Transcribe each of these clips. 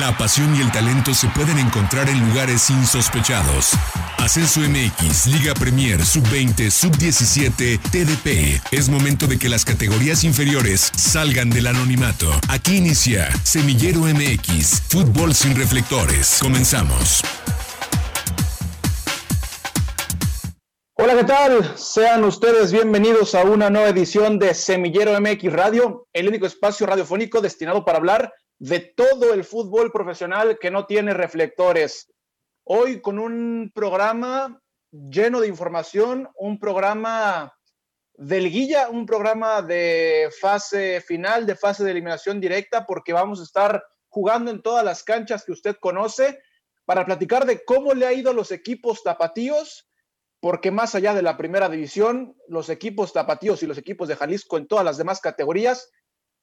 La pasión y el talento se pueden encontrar en lugares insospechados. Ascenso MX, Liga Premier, Sub-20, Sub-17, TDP. Es momento de que las categorías inferiores salgan del anonimato. Aquí inicia Semillero MX, Fútbol sin reflectores. Comenzamos. Hola, ¿qué tal? Sean ustedes bienvenidos a una nueva edición de Semillero MX Radio, el único espacio radiofónico destinado para hablar de todo el fútbol profesional que no tiene reflectores. Hoy con un programa lleno de información, un programa de liguilla, un programa de fase final, de fase de eliminación directa, porque vamos a estar jugando en todas las canchas que usted conoce para platicar de cómo le ha ido a los equipos tapatíos, porque más allá de la primera división, los equipos tapatíos y los equipos de Jalisco en todas las demás categorías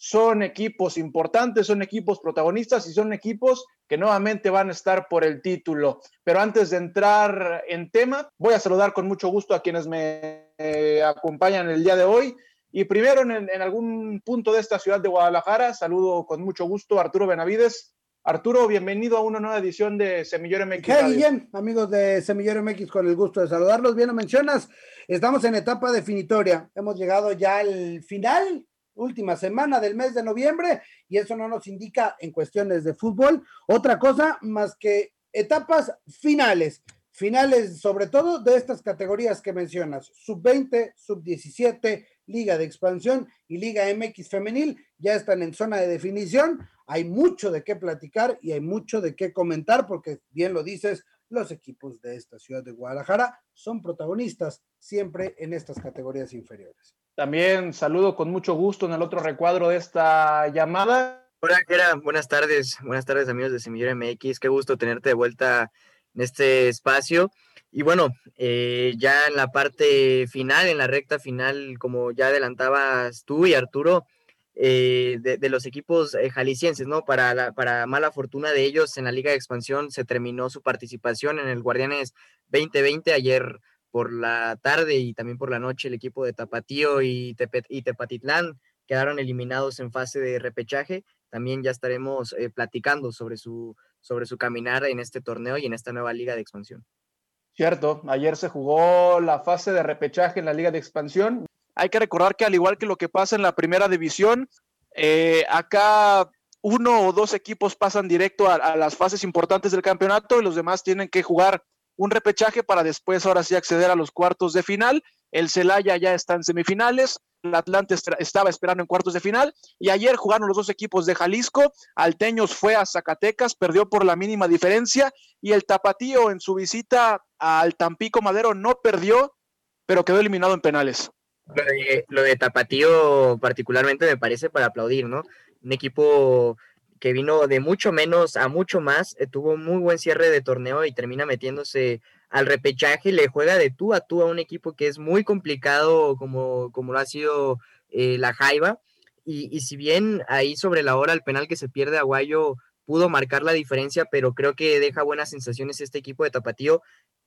son equipos importantes, son equipos protagonistas y son equipos que nuevamente van a estar por el título. Pero antes de entrar en tema, voy a saludar con mucho gusto a quienes me eh, acompañan el día de hoy. Y primero, en, en, algún punto de esta ciudad de Guadalajara, saludo con mucho gusto a Arturo Benavides. Arturo, bienvenido a una nueva edición de Semillero MX. Hey, bien, amigos de Semillero MX, con el gusto de saludarlos. Bien lo mencionas, estamos en etapa definitoria. Hemos llegado ya al final última semana del mes de noviembre y eso no nos indica en cuestiones de fútbol otra cosa más que etapas finales, finales sobre todo de estas categorías que mencionas, sub 20, sub 17, Liga de Expansión y Liga MX Femenil, ya están en zona de definición, hay mucho de qué platicar y hay mucho de qué comentar porque bien lo dices, los equipos de esta ciudad de Guadalajara son protagonistas siempre en estas categorías inferiores. También saludo con mucho gusto en el otro recuadro de esta llamada. Hola, Gera. Buenas tardes. Buenas tardes, amigos de Semillero MX. Qué gusto tenerte de vuelta en este espacio. Y bueno, eh, ya en la parte final, en la recta final, como ya adelantabas tú y Arturo, eh, de, los equipos eh, jaliscienses, ¿no? Para, la, para mala fortuna de ellos, en la Liga de Expansión se terminó su participación en el Guardianes 2020. Ayer por la tarde y también por la noche el equipo de Tapatío y, Tepatitlán quedaron eliminados en fase de repechaje. También ya estaremos eh, platicando sobre su, sobre su caminar en este torneo y en esta nueva liga de expansión. Cierto, ayer se jugó la fase de repechaje en la liga de expansión. Hay que recordar que al igual que lo que pasa en la primera división, eh, acá uno o dos equipos pasan directo a, las fases importantes del campeonato y los demás tienen que jugar un repechaje para después ahora sí acceder a los cuartos de final. El Celaya ya está en semifinales, el Atlante estaba esperando en cuartos de final y ayer jugaron los dos equipos de Jalisco. Alteños fue a Zacatecas, perdió por la mínima diferencia y el Tapatío en su visita al Tampico Madero no perdió, pero quedó eliminado en penales. Lo de, Tapatío particularmente me parece para aplaudir, ¿no? Un equipo que vino de mucho menos a mucho más, eh, tuvo muy buen cierre de torneo y termina metiéndose al repechaje, le juega de tú a tú a un equipo que es muy complicado como, como lo ha sido eh, la Jaiba. Y, y, si bien ahí sobre la hora el penal que se pierde Aguayo pudo marcar la diferencia, pero creo que deja buenas sensaciones este equipo de Tapatío.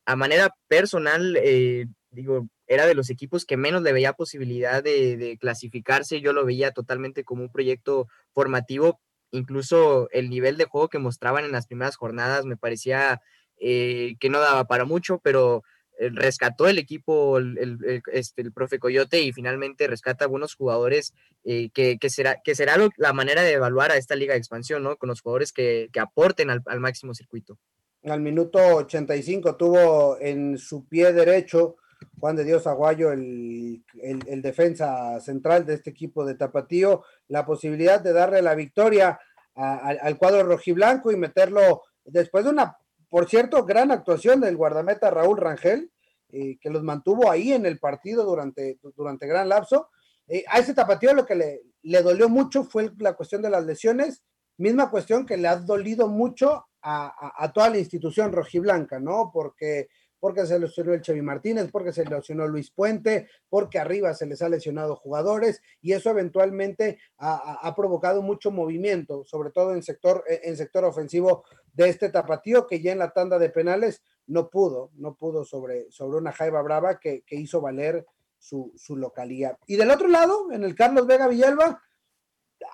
A manera personal, eh, digo, era de los equipos que menos le veía posibilidad de, de, clasificarse. Yo lo veía totalmente como un proyecto formativo, incluso el nivel de juego que mostraban en las primeras jornadas me parecía eh, que no daba para mucho, pero eh, rescató el equipo el, este, el, profe Coyote y finalmente rescata algunos jugadores eh, que, que, será, que será la manera de evaluar a esta liga de expansión, ¿no? Con los jugadores que, que aporten al, al, máximo circuito. Al minuto 85 tuvo en su pie derecho Juan de Dios Aguayo, el, el, defensa central de este equipo de Tapatío, la posibilidad de darle la victoria al cuadro rojiblanco y meterlo después de una, por cierto, gran actuación del guardameta Raúl Rangel, eh, que los mantuvo ahí en el partido durante, durante gran lapso. Eh, a ese Tapatío lo que le, le dolió mucho fue la cuestión de las lesiones, misma cuestión que le ha dolido mucho a, a toda la institución rojiblanca, ¿no? Porque porque se lesionó el Chevy Martínez, porque se lesionó Luis Puente, porque arriba se les ha lesionado jugadores y eso eventualmente ha, provocado mucho movimiento, sobre todo en sector, en sector ofensivo de este tapatío que ya en la tanda de penales no pudo, no pudo sobre, sobre una Jaiba Brava que, que hizo valer su, su localía. Y del otro lado, en el Carlos Vega Villalba,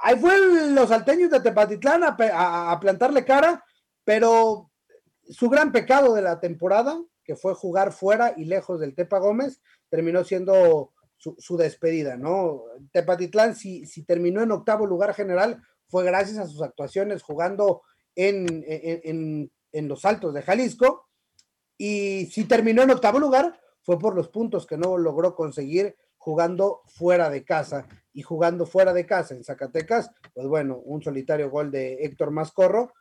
ahí fue los salteños de Tepatitlán a, plantarle cara, pero su gran pecado de la temporada, que fue jugar fuera y lejos del Tepa Gómez, terminó siendo su, despedida, ¿no? Tepatitlán, si, si terminó en octavo lugar general, fue gracias a sus actuaciones jugando en, en, en, los altos de Jalisco. Y si terminó en octavo lugar, fue por los puntos que no logró conseguir jugando fuera de casa. Y jugando fuera de casa en Zacatecas, pues bueno, un solitario gol de Héctor Mascorro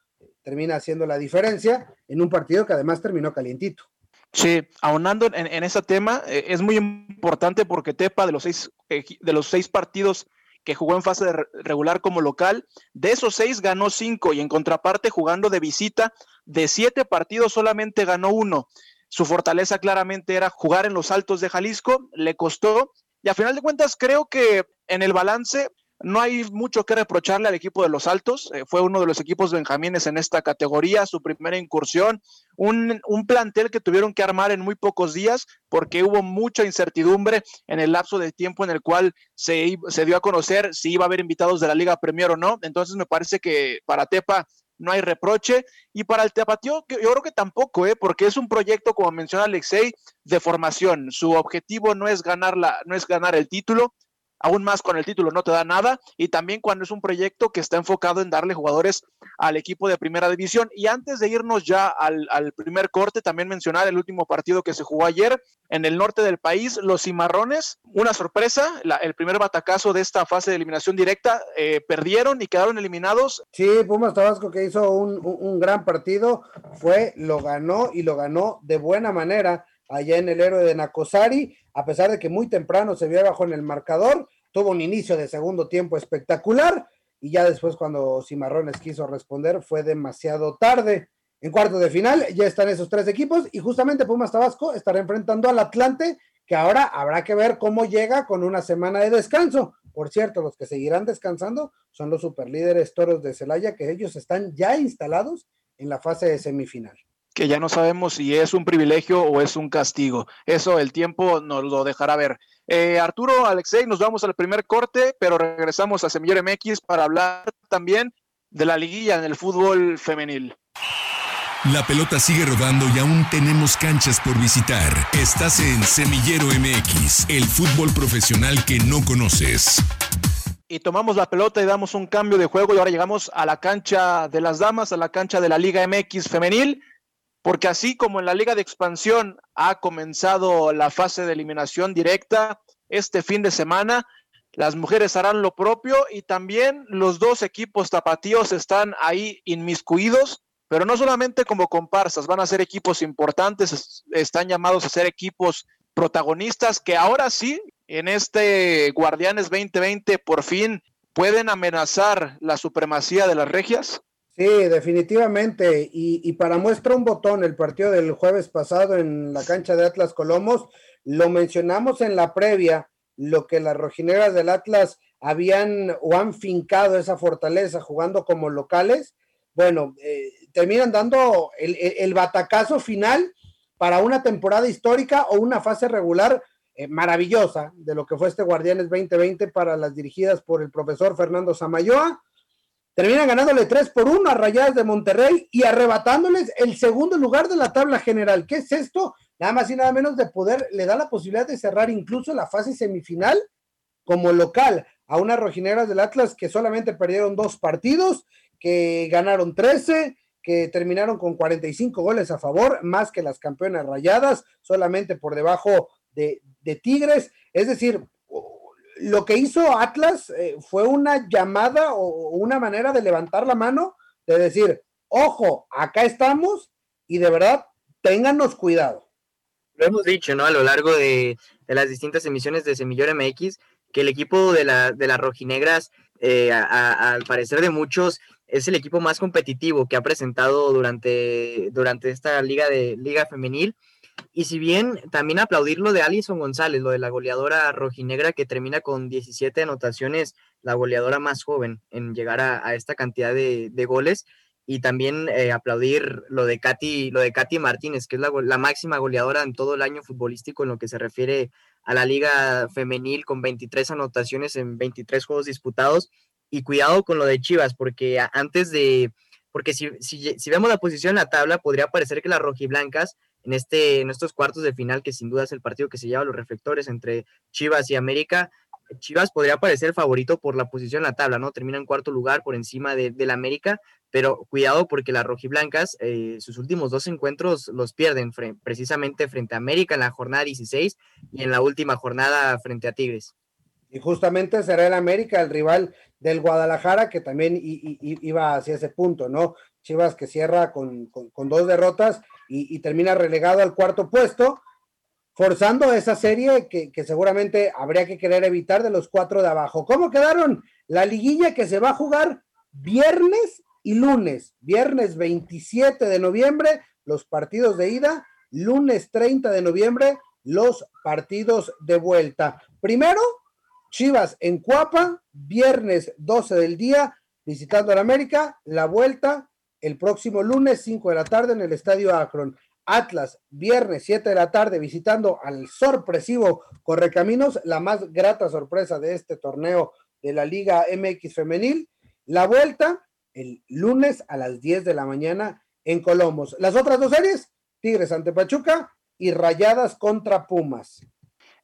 termina haciendo la diferencia en un partido que además terminó calientito. Sí, aunando en, ese tema, eh, es muy importante porque Tepa, de los seis, de los seis partidos que jugó en fase regular como local, de esos seis ganó cinco y en contraparte jugando de visita, de siete partidos solamente ganó uno. Su fortaleza claramente era jugar en los altos de Jalisco, le costó y a final de cuentas creo que en el balance no hay mucho que reprocharle al equipo de los Altos. Eh, fue uno de los equipos benjamines en esta categoría, su primera incursión. Un, plantel que tuvieron que armar en muy pocos días porque hubo mucha incertidumbre en el lapso de tiempo en el cual se, se dio a conocer si iba a haber invitados de la Liga Premier o no. Entonces me parece que para Tepa no hay reproche. Y para el Tapatío, yo creo que tampoco, ¿eh? porque es un proyecto, como menciona Alexei, de formación. Su objetivo no es ganar, la, no es ganar el título, aún más con el título no te da nada y también cuando es un proyecto que está enfocado en darle jugadores al equipo de primera división. Y antes de irnos ya al, primer corte, también mencionar el último partido que se jugó ayer en el norte del país, los cimarrones, una sorpresa, el primer batacazo de esta fase de eliminación directa, eh, perdieron y quedaron eliminados. Sí, Pumas Tabasco que hizo un, un gran partido, fue, lo ganó y lo ganó de buena manera allá en el héroe de Nacosari, a pesar de que muy temprano se vio abajo en el marcador, tuvo un inicio de segundo tiempo espectacular y ya después cuando Cimarrones quiso responder fue demasiado tarde. En cuarto de final ya están esos tres equipos y justamente Pumas Tabasco estará enfrentando al Atlante, que ahora habrá que ver cómo llega con una semana de descanso. Por cierto, los que seguirán descansando son los superlíderes Toros de Celaya, que ellos están ya instalados en la fase de semifinal que ya no sabemos si es un privilegio o es un castigo. Eso el tiempo nos lo dejará ver. Eh, Arturo, Alexei, nos vamos al primer corte, pero regresamos a Semillero MX para hablar también de la liguilla en el fútbol femenil. La pelota sigue rodando y aún tenemos canchas por visitar. Estás en Semillero MX, el fútbol profesional que no conoces. Y tomamos la pelota y damos un cambio de juego y ahora llegamos a la cancha de las damas, a la cancha de la Liga MX femenil porque así como en la Liga de Expansión ha comenzado la fase de eliminación directa este fin de semana, las mujeres harán lo propio y también los dos equipos tapatíos están ahí inmiscuidos, pero no solamente como comparsas, van a ser equipos importantes, están llamados a ser equipos protagonistas que ahora sí, en este Guardianes 2020, por fin pueden amenazar la supremacía de las regias. Sí, definitivamente. Y, para muestra un botón, el partido del jueves pasado en la cancha de Atlas Colomos, lo mencionamos en la previa, lo que las rojineras del Atlas habían o han fincado esa fortaleza jugando como locales. Bueno, eh, terminan dando el, batacazo final para una temporada histórica o una fase regular eh, maravillosa de lo que fue este Guardianes 2020 para las dirigidas por el profesor Fernando Samayoa Terminan ganándole 3 por 1 a Rayadas de Monterrey y arrebatándoles el segundo lugar de la tabla general. ¿Qué es esto? Nada más y nada menos de poder, le da la posibilidad de cerrar incluso la fase semifinal como local a unas rojineras del Atlas que solamente perdieron dos partidos, que ganaron 13, que terminaron con 45 goles a favor, más que las campeonas rayadas, solamente por debajo de, de Tigres. Es decir, lo que hizo Atlas eh, fue una llamada o una manera de levantar la mano, de decir, ojo, acá estamos y de verdad, ténganos cuidado. Lo hemos dicho, ¿no? A lo largo de, las distintas emisiones de Semillor MX, que el equipo de, la, de las rojinegras, eh, al parecer de muchos, es el equipo más competitivo que ha presentado durante, durante esta liga de liga femenil y si bien también aplaudir lo de Alison González, lo de la goleadora rojinegra que termina con 17 anotaciones, la goleadora más joven en llegar a, esta cantidad de, goles. Y también eh, aplaudir lo de Katy, lo de Katy Martínez, que es la, máxima goleadora en todo el año futbolístico en lo que se refiere a la liga femenil con 23 anotaciones en 23 juegos disputados Y cuidado con lo de Chivas, porque antes de, porque si, si, vemos la posición en la tabla, podría parecer que las rojiblancas en, este, en estos cuartos de final, que sin duda es el partido que se lleva los reflectores entre Chivas y América, Chivas podría parecer favorito por la posición en la tabla, ¿no? Termina en cuarto lugar por encima de, del América, pero cuidado porque las rojiblancas, eh, sus últimos dos encuentros los pierden precisamente frente a América en la jornada 16 y en la última jornada frente a Tigres. Y justamente será el América el rival del Guadalajara, que también iba hacia ese punto, ¿no? Chivas que cierra con, dos derrotas y, termina relegado al cuarto puesto, forzando esa serie que, que, seguramente habría que querer evitar de los cuatro de abajo. ¿Cómo quedaron? La liguilla que se va a jugar viernes y lunes. Viernes 27 de noviembre, los partidos de ida. Lunes 30 de noviembre, los partidos de vuelta. Primero, Chivas en Cuapa, viernes 12 del día, visitando al América, la vuelta el próximo lunes 5 de la tarde en el Estadio Akron. Atlas, viernes 7 de la tarde, visitando al sorpresivo Correcaminos, la más grata sorpresa de este torneo de la Liga MX Femenil. La vuelta el lunes a las 10 de la mañana en Colomos. Las otras dos series, Tigres ante Pachuca y Rayadas contra Pumas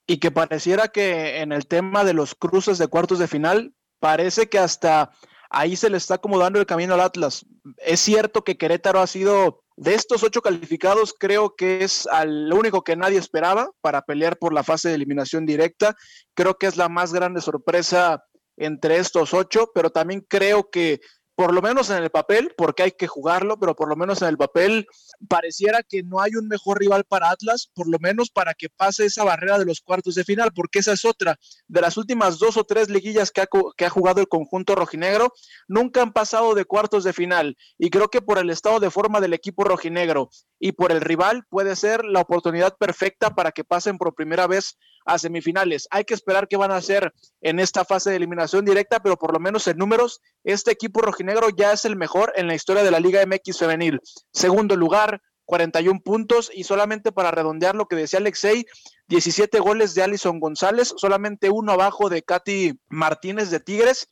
y que pareciera que en el tema de los cruces de cuartos de final, parece que hasta ahí se le está acomodando el camino al Atlas. Es cierto que Querétaro ha sido de estos ocho calificados, creo que es al único que nadie esperaba para pelear por la fase de eliminación directa. Creo que es la más grande sorpresa entre estos ocho, pero también creo que por lo menos en el papel, porque hay que jugarlo, pero por lo menos en el papel pareciera que no hay un mejor rival para Atlas, por lo menos para que pase esa barrera de los cuartos de final, porque esa es otra. De las últimas dos o tres liguillas que ha, jugado el conjunto rojinegro, nunca han pasado de cuartos de final. Y creo que por el estado de forma del equipo rojinegro y por el rival puede ser la oportunidad perfecta para que pasen por primera vez a semifinales. Hay que esperar qué van a hacer en esta fase de eliminación directa, pero por lo menos en números, este equipo rojinegro ya es el mejor en la historia de la Liga MX femenil. Segundo lugar, 41 puntos y solamente para redondear lo que decía Alexei, 17 goles de Alison González, solamente uno abajo de Katy Martínez de Tigres.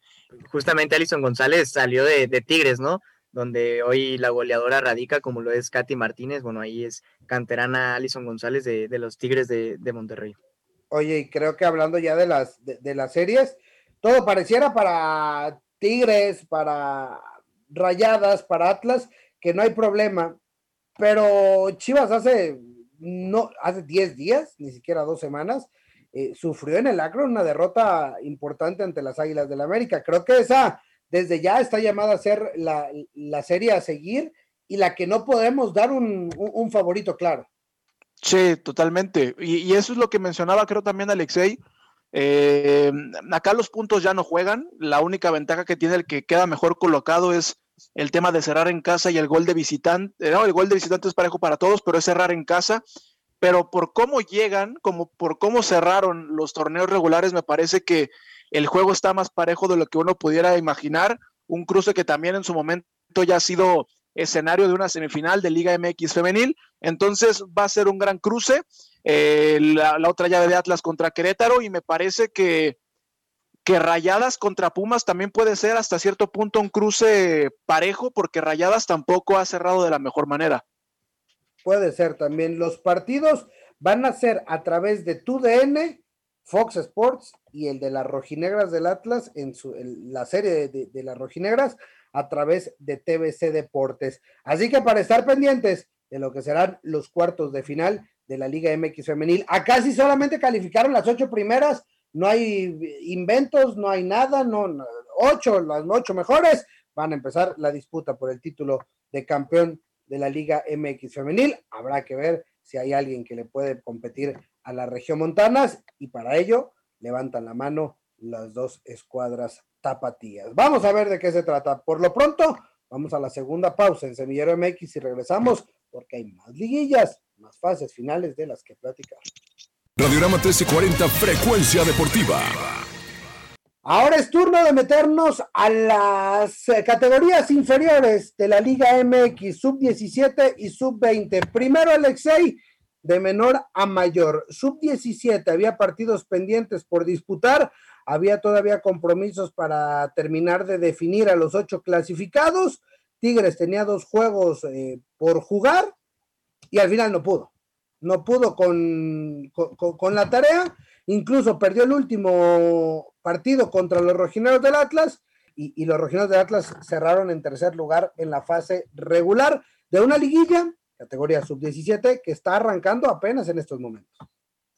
Justamente Alison González salió de, Tigres, ¿no? Donde hoy la goleadora radica como lo es Katy Martínez, bueno, ahí es canterana Alison González de, los Tigres de Monterrey. Oye, y creo que hablando ya de las, de, las series, todo pareciera para Tigres, para Rayadas, para Atlas, que no hay problema. Pero Chivas hace, no, hace 10 días, ni siquiera dos semanas, eh, sufrió en el Acro una derrota importante ante las Águilas del la América. Creo que esa desde ya está llamada a ser la, serie a seguir y la que no podemos dar un favorito claro. Sí, totalmente. Y, eso es lo que mencionaba, creo también Alexei. Eh, acá los puntos ya no juegan. La única ventaja que tiene el que queda mejor colocado es el tema de cerrar en casa y el gol de visitante. Eh, no, el gol de visitante es parejo para todos, pero es cerrar en casa. Pero por cómo llegan, como por cómo cerraron los torneos regulares, me parece que el juego está más parejo de lo que uno pudiera imaginar. Un cruce que también en su momento ya ha sido escenario de una semifinal de Liga MX femenil. Entonces va a ser un gran cruce. Eh, la, otra llave de Atlas contra Querétaro y me parece que, que Rayadas contra Pumas también puede ser hasta cierto punto un cruce parejo porque Rayadas tampoco ha cerrado de la mejor manera. Puede ser también. Los partidos van a ser a través de TUDN, Fox Sports y el de las rojinegras del Atlas en, su, la serie de, de las rojinegras a través de TBC Deportes. Así que para estar pendientes de lo que serán los cuartos de final de la Liga MX femenil, acá sí solamente calificaron las ocho primeras, no hay inventos, no hay nada, no, ocho, las ocho mejores van a empezar la disputa por el título de campeón de la Liga MX femenil. Habrá que ver si hay alguien que le puede competir a la región Montanas y para ello levantan la mano las dos escuadras tapatías. Vamos a ver de qué se trata. Por lo pronto, vamos a la segunda pausa en Semillero MX y regresamos porque hay más liguillas, más fases finales de las que platicar. Radiograma 1340, frecuencia deportiva. Ahora es turno de meternos a las eh, categorías inferiores de la Liga MX, sub 17 y sub 20. Primero, Alexei, de menor a mayor. Sub 17 había partidos pendientes por disputar había todavía compromisos para terminar de definir a los ocho clasificados. Tigres tenía dos juegos eh, por jugar y al final no pudo. No pudo con, con, la tarea, incluso perdió el último partido contra los rojineros del Atlas y, los rojineros del Atlas cerraron en tercer lugar en la fase regular de una liguilla, categoría sub-17, que está arrancando apenas en estos momentos.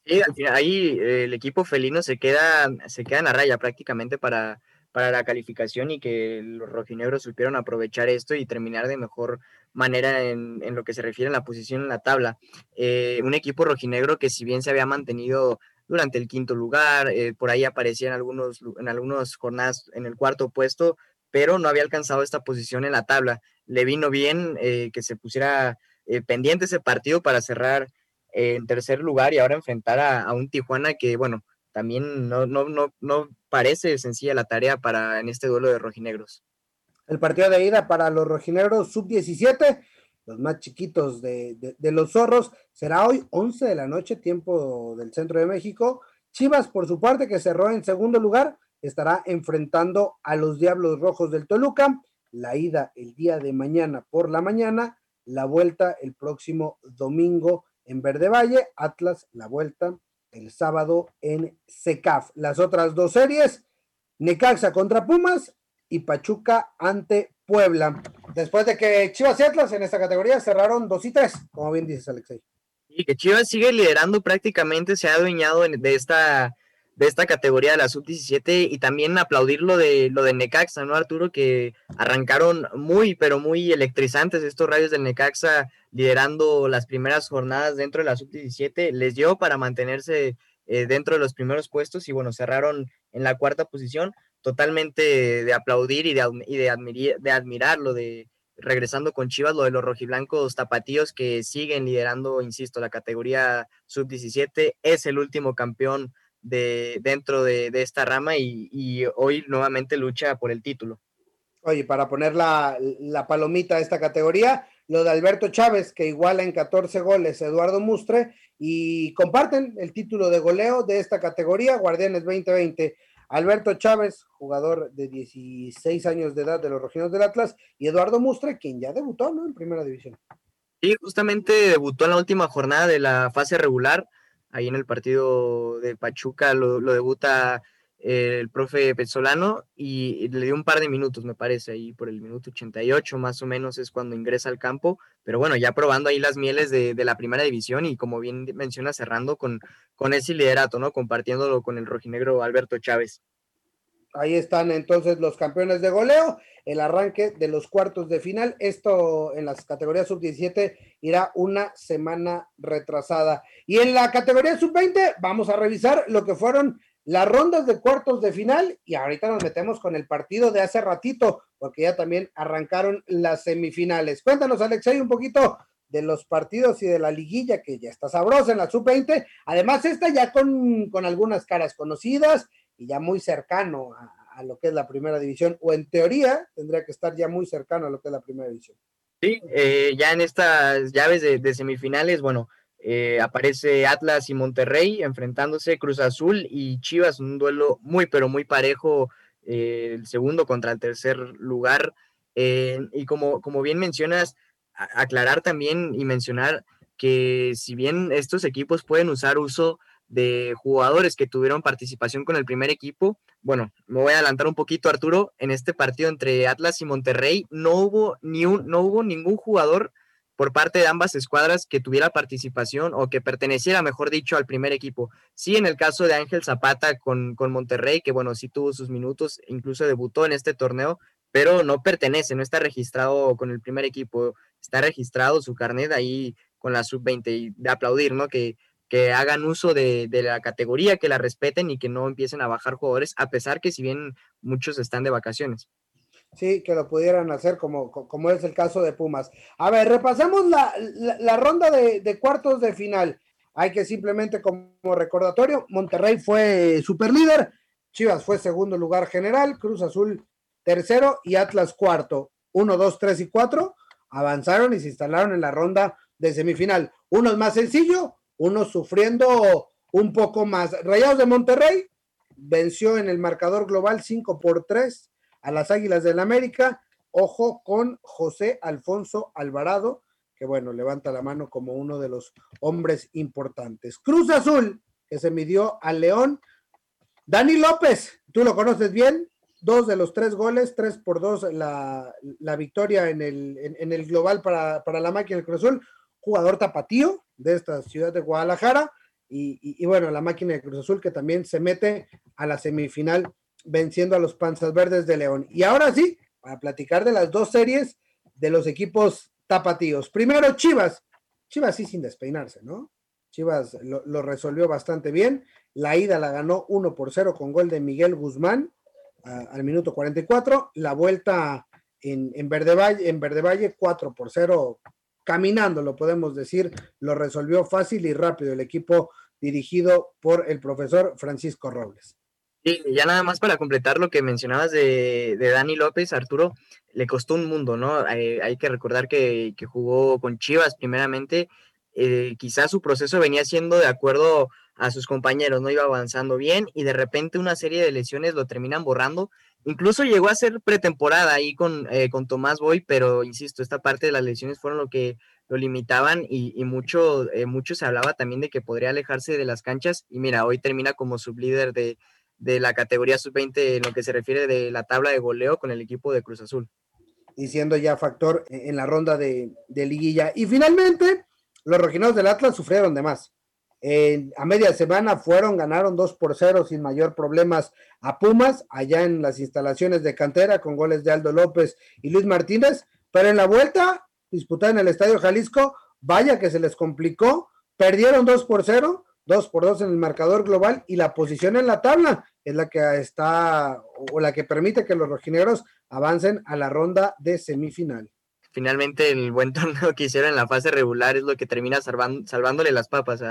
Sí, ahí eh, el equipo felino se queda, se queda en la raya prácticamente para, para la calificación y que los rojinegros supieron aprovechar esto y terminar de mejor manera en, lo que se refiere a la posición en la tabla. Eh, un equipo rojinegro que si bien se había mantenido durante el quinto lugar, eh, por ahí aparecía en, algunos, en algunas jornadas en el cuarto puesto, pero no había alcanzado esta posición en la tabla. Le vino bien que se pusiera pendiente ese partido para cerrar en tercer lugar y ahora enfrentar a, un Tijuana que, bueno, también no, no, no, no parece sencilla la tarea para en este duelo de rojinegros. El partido de ida para los rojinegros sub-17, los más chiquitos de, de, los zorros, será hoy 11 de la noche, tiempo del centro de México. Chivas, por su parte, que cerró en segundo lugar, estará enfrentando a los Diablos Rojos del Toluca. La ida el día de mañana por la mañana, la vuelta el próximo domingo en Verde Valle, Atlas la vuelta el sábado en SECAF. Las otras dos series, Necaxa contra Pumas y Pachuca ante Puebla. Después de que Chivas y Atlas en esta categoría cerraron 2 y 3, como bien dices, Alexei. Y que Chivas sigue liderando prácticamente, se ha adueñado de esta de esta categoría de la sub-17 y también aplaudir lo de, lo de Necaxa, ¿no, Arturo? Que arrancaron muy, pero muy electrizantes estos rayos del Necaxa liderando las primeras jornadas dentro de la sub-17. Les dio para mantenerse eh, dentro de los primeros puestos y bueno, cerraron en la cuarta posición. Totalmente de aplaudir y de, y de, de admirar lo de regresando con Chivas, lo de los rojiblancos tapatíos que siguen liderando, insisto, la categoría sub-17. Es el último campeón de, dentro de, esta rama y, hoy nuevamente lucha por el título. Oye, para poner la, palomita a esta categoría, lo de Alberto Chávez, que iguala en 14 goles Eduardo Mustre, y comparten el título de goleo de esta categoría, Guardianes 2020. Alberto Chávez, jugador de 16 años de edad de los Rojos del Atlas, y Eduardo Mustre, quien ya debutó ¿no? en Primera División. Sí, justamente debutó en la última jornada de la fase regular ahí en el partido de Pachuca lo, debuta eh, el profe Pezzolano y le dio un par de minutos, me parece, ahí por el minuto 88 más o menos es cuando ingresa al campo, pero bueno, ya probando ahí las mieles de, la primera división y como bien menciona, cerrando con, con ese liderato, ¿no? Compartiéndolo con el rojinegro Alberto Chávez. Ahí están entonces los campeones de goleo, el arranque de los cuartos de final. Esto en las categorías sub-17 irá una semana retrasada. Y en la categoría sub-20 vamos a revisar lo que fueron las rondas de cuartos de final y ahorita nos metemos con el partido de hace ratito, porque ya también arrancaron las semifinales. Cuéntanos, Alexei, un poquito de los partidos y de la liguilla que ya está sabrosa en la sub-20. Además, esta ya con, con algunas caras conocidas y ya muy cercano a, lo que es la primera división, o en teoría tendría que estar ya muy cercano a lo que es la primera división. Sí, eh, ya en estas llaves de, semifinales, bueno, eh, aparece Atlas y Monterrey enfrentándose Cruz Azul y Chivas, un duelo muy, pero muy parejo, eh, el segundo contra el tercer lugar. y como, como bien mencionas, aclarar también y mencionar que si bien estos equipos pueden usar uso de jugadores que tuvieron participación con el primer equipo. Bueno, me voy a adelantar un poquito, Arturo. En este partido entre Atlas y Monterrey no hubo, ni un, no hubo ningún jugador por parte de ambas escuadras que tuviera participación o que perteneciera, mejor dicho, al primer equipo. Sí, en el caso de Ángel Zapata con, con Monterrey, que bueno, sí tuvo sus minutos, incluso debutó en este torneo, pero no pertenece, no está registrado con el primer equipo, está registrado su carnet ahí con la sub-20 y de aplaudir, ¿no? Que que hagan uso de, la categoría, que la respeten y que no empiecen a bajar jugadores, a pesar que si bien muchos están de vacaciones. Sí, que lo pudieran hacer como, como es el caso de Pumas. A ver, repasamos la, ronda de, de, cuartos de final. Hay que simplemente como recordatorio, Monterrey fue super líder, Chivas fue segundo lugar general, Cruz Azul tercero y Atlas cuarto. Uno, dos, tres y cuatro avanzaron y se instalaron en la ronda de semifinal. Uno es más sencillo, uno sufriendo un poco más. Rayados de Monterrey venció en el marcador global 5 por 3 a las Águilas del América. Ojo con José Alfonso Alvarado, que bueno, levanta la mano como uno de los hombres importantes. Cruz Azul, que se midió al León. Dani López, tú lo conoces bien, dos de los tres goles, tres por dos la, victoria en el, en, el global para, la máquina del Cruz Azul, jugador tapatío de esta ciudad de Guadalajara, y, bueno, la máquina de Cruz Azul que también se mete a la semifinal venciendo a los Panzas Verdes de León. Y ahora sí, para platicar de las dos series de los equipos tapatíos. Primero, Chivas. Chivas sí sin despeinarse, ¿no? Chivas lo, resolvió bastante bien. La ida la ganó 1 por 0 con gol de Miguel Guzmán al minuto 44. La vuelta en, en, Verde Valle, en Verde Valle 4 por 0, caminando, lo podemos decir, lo resolvió fácil y rápido el equipo dirigido por el profesor Francisco Robles. Sí, ya nada más para completar lo que mencionabas de, Dani López, Arturo, le costó un mundo, ¿no? Hay, que recordar que, jugó con Chivas primeramente, eh, quizás su proceso venía siendo de acuerdo a sus compañeros, no iba avanzando bien y de repente una serie de lesiones lo terminan borrando. Incluso llegó a ser pretemporada ahí con, eh, con Tomás Boy, pero insisto, esta parte de las lesiones fueron lo que lo limitaban y, mucho, eh, mucho se hablaba también de que podría alejarse de las canchas y mira, hoy termina como sublíder de, de la categoría sub-20 en lo que se refiere de la tabla de goleo con el equipo de Cruz Azul. Y siendo ya factor en la ronda de, liguilla. Y finalmente, los rojinados del Atlas sufrieron de más. A media semana fueron, ganaron 2 por 0 sin mayor problemas a Pumas, allá en las instalaciones de cantera con goles de Aldo López y Luis Martínez, pero en la vuelta, disputada en el Estadio Jalisco, vaya que se les complicó, perdieron 2 por 0, dos por dos en el marcador global y la posición en la tabla es la que está o la que permite que los rojinegros avancen a la ronda de semifinal. Finalmente el buen torneo que hicieron en la fase regular es lo que termina salvándole las papas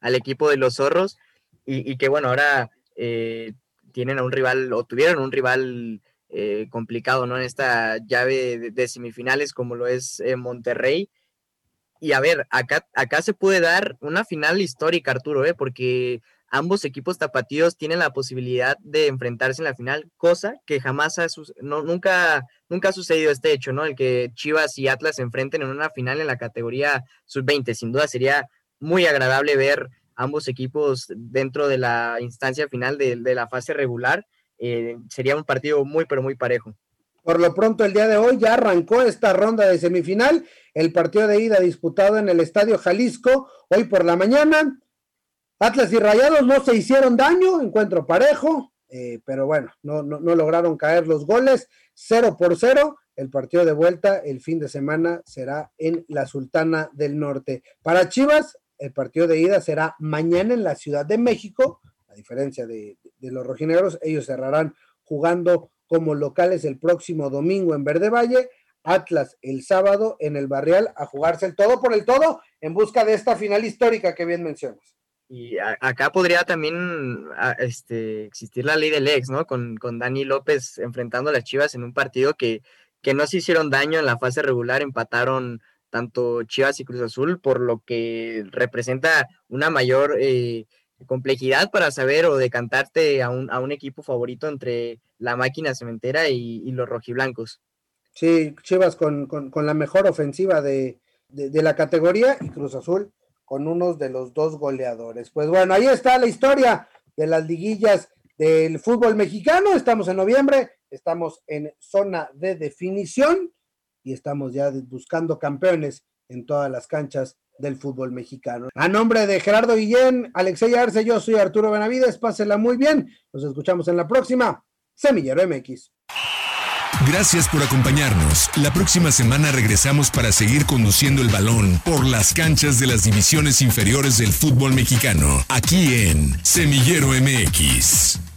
al equipo de los zorros y, que bueno, ahora eh, tienen a un rival o tuvieron un rival eh, complicado ¿no? en esta llave de, semifinales como lo es eh, Monterrey y a ver, acá, acá se puede dar una final histórica, Arturo, ¿eh? porque ambos equipos tapatíos tienen la posibilidad de enfrentarse en la final, cosa que jamás ha no, nunca, nunca ha sucedido este hecho, ¿no? El que Chivas y Atlas se enfrenten en una final en la categoría sub-20. Sin duda sería muy agradable ver ambos equipos dentro de la instancia final de, la fase regular. Eh, sería un partido muy, pero muy parejo. Por lo pronto, el día de hoy ya arrancó esta ronda de semifinal, el partido de ida disputado en el Estadio Jalisco, hoy por la mañana. Atlas y Rayados no se hicieron daño, encuentro parejo, eh, pero bueno, no, no, no, lograron caer los goles, cero por cero. El partido de vuelta el fin de semana será en la Sultana del Norte. Para Chivas, el partido de ida será mañana en la Ciudad de México, a diferencia de, los rojinegros, ellos cerrarán jugando como locales el próximo domingo en Verde Valle, Atlas el sábado en el Barrial a jugarse el todo por el todo en busca de esta final histórica que bien mencionas. Y acá podría también este, existir la ley del ex, ¿no? Con, con Dani López enfrentando a las Chivas en un partido que, que no se hicieron daño en la fase regular, empataron tanto Chivas y Cruz Azul, por lo que representa una mayor eh, complejidad para saber o decantarte a un, a un equipo favorito entre la máquina cementera y, los rojiblancos. Sí, Chivas con, la mejor ofensiva de, la categoría y Cruz Azul con unos de los dos goleadores. Pues bueno, ahí está la historia de las liguillas del fútbol mexicano. Estamos en noviembre, estamos en zona de definición y estamos ya buscando campeones en todas las canchas del fútbol mexicano. A nombre de Gerardo Guillén, Alexey Arce, yo soy Arturo Benavides, pásela muy bien, nos escuchamos en la próxima Semillero MX. Gracias por acompañarnos. La próxima semana regresamos para seguir conduciendo el balón por las canchas de las divisiones inferiores del fútbol mexicano, aquí en Semillero MX.